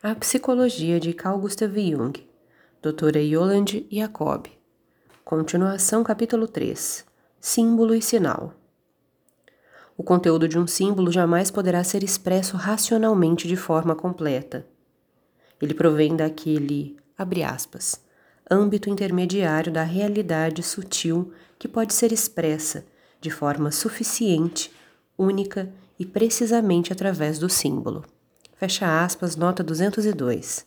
A Psicologia de Carl Gustav Jung, Doutora Yolande Jacob. Continuação, capítulo 3. Símbolo e sinal. O conteúdo de um símbolo jamais poderá ser expresso racionalmente de forma completa. Ele provém daquele, abre aspas, âmbito intermediário da realidade sutil que pode ser expressa de forma suficiente, única e precisamente através do símbolo. Fecha aspas, nota 202.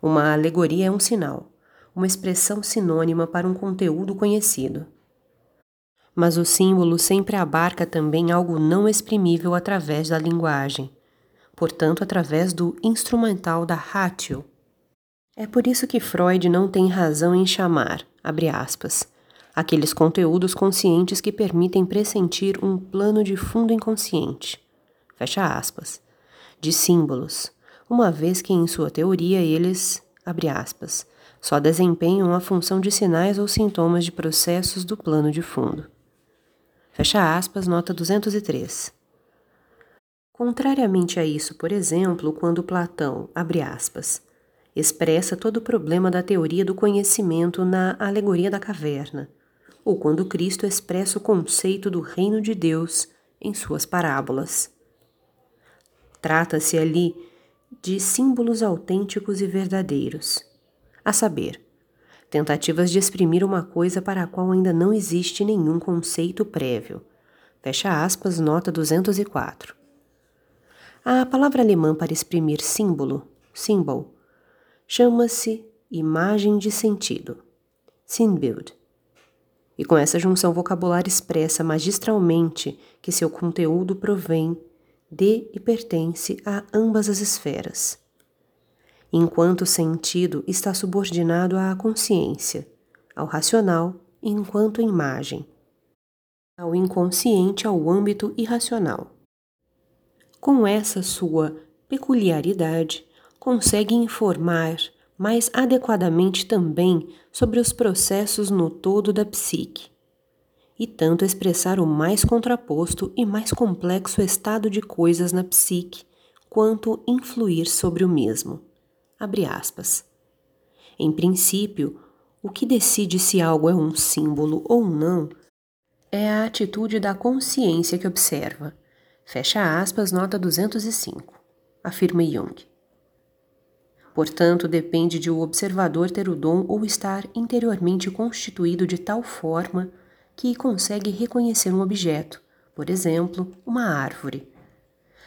Uma alegoria é um sinal, uma expressão sinônima para um conteúdo conhecido. Mas o símbolo sempre abarca também algo não exprimível através da linguagem, portanto, através do instrumental da ratio. É por isso que Freud não tem razão em chamar, abre aspas, aqueles conteúdos conscientes que permitem pressentir um plano de fundo inconsciente. Fecha aspas de símbolos, uma vez que em sua teoria eles, abre aspas, só desempenham a função de sinais ou sintomas de processos do plano de fundo. Fecha aspas, nota 203. Contrariamente a isso, por exemplo, quando Platão, abre aspas, expressa todo o problema da teoria do conhecimento na alegoria da caverna, ou quando Cristo expressa o conceito do reino de Deus em suas parábolas. Trata-se ali de símbolos autênticos e verdadeiros, a saber, tentativas de exprimir uma coisa para a qual ainda não existe nenhum conceito prévio. Fecha aspas, nota 204. A palavra alemã para exprimir símbolo, symbol, chama-se imagem de sentido, Sinnbild. E com essa junção vocabular expressa magistralmente que seu conteúdo provém de e pertence a ambas as esferas. Enquanto o sentido está subordinado à consciência, ao racional, enquanto imagem, ao inconsciente, ao âmbito irracional. Com essa sua peculiaridade, consegue informar mais adequadamente também sobre os processos no todo da psique e tanto expressar o mais contraposto e mais complexo estado de coisas na psique, quanto influir sobre o mesmo. Em princípio, o que decide se algo é um símbolo ou não é a atitude da consciência que observa. Fecha aspas, nota 205, afirma Jung. Portanto, depende de o observador ter o dom ou estar interiormente constituído de tal forma que consegue reconhecer um objeto, por exemplo, uma árvore.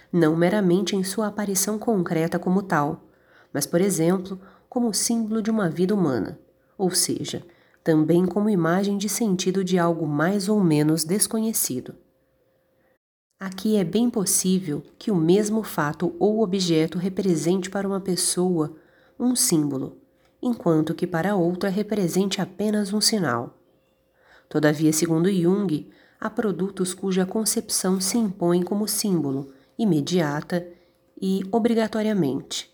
Não meramente em sua aparição concreta como tal, mas, por exemplo, como símbolo de uma vida humana, ou seja, também como imagem de sentido de algo mais ou menos desconhecido. Aqui é bem possível que o mesmo fato ou objeto represente para uma pessoa um símbolo, enquanto que para outra represente apenas um sinal. Todavia, segundo Jung, há produtos cuja concepção se impõe como símbolo, imediata e obrigatoriamente,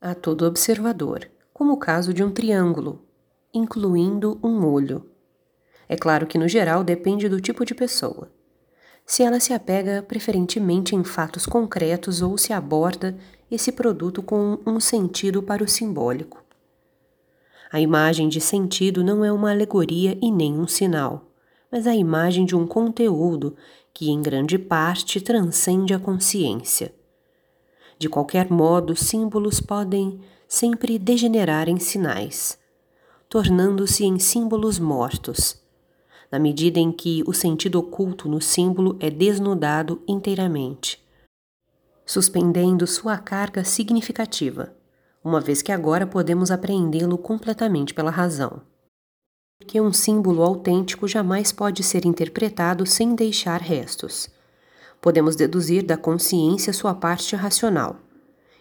a todo observador, como o caso de um triângulo, incluindo um olho. É claro que, no geral, depende do tipo de pessoa. Se ela se apega preferentemente em fatos concretos ou se aborda esse produto com um sentido para o simbólico. A imagem de sentido não é uma alegoria e nem um sinal, mas a imagem de um conteúdo que, em grande parte, transcende a consciência. De qualquer modo, símbolos podem sempre degenerar em sinais, tornando-se em símbolos mortos, na medida em que o sentido oculto no símbolo é desnudado inteiramente, suspendendo sua carga significativa uma vez que agora podemos apreendê-lo completamente pela razão. Porque um símbolo autêntico jamais pode ser interpretado sem deixar restos. Podemos deduzir da consciência sua parte racional,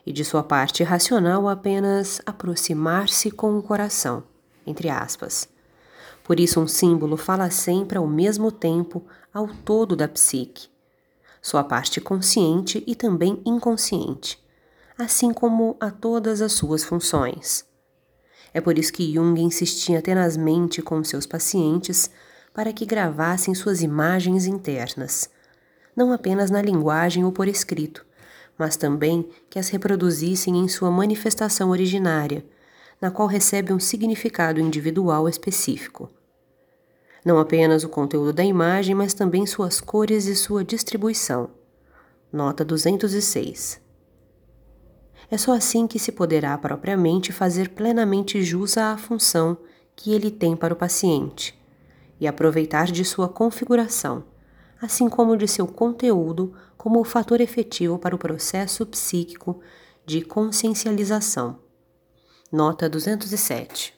e de sua parte racional apenas aproximar-se com o coração, entre aspas. Por isso, um símbolo fala sempre ao mesmo tempo ao todo da psique, sua parte consciente e também inconsciente assim como a todas as suas funções. É por isso que Jung insistia tenazmente com seus pacientes para que gravassem suas imagens internas, não apenas na linguagem ou por escrito, mas também que as reproduzissem em sua manifestação originária, na qual recebe um significado individual específico. Não apenas o conteúdo da imagem, mas também suas cores e sua distribuição. Nota 206. É só assim que se poderá propriamente fazer plenamente jus à função que ele tem para o paciente e aproveitar de sua configuração, assim como de seu conteúdo como o fator efetivo para o processo psíquico de consciencialização. Nota 207.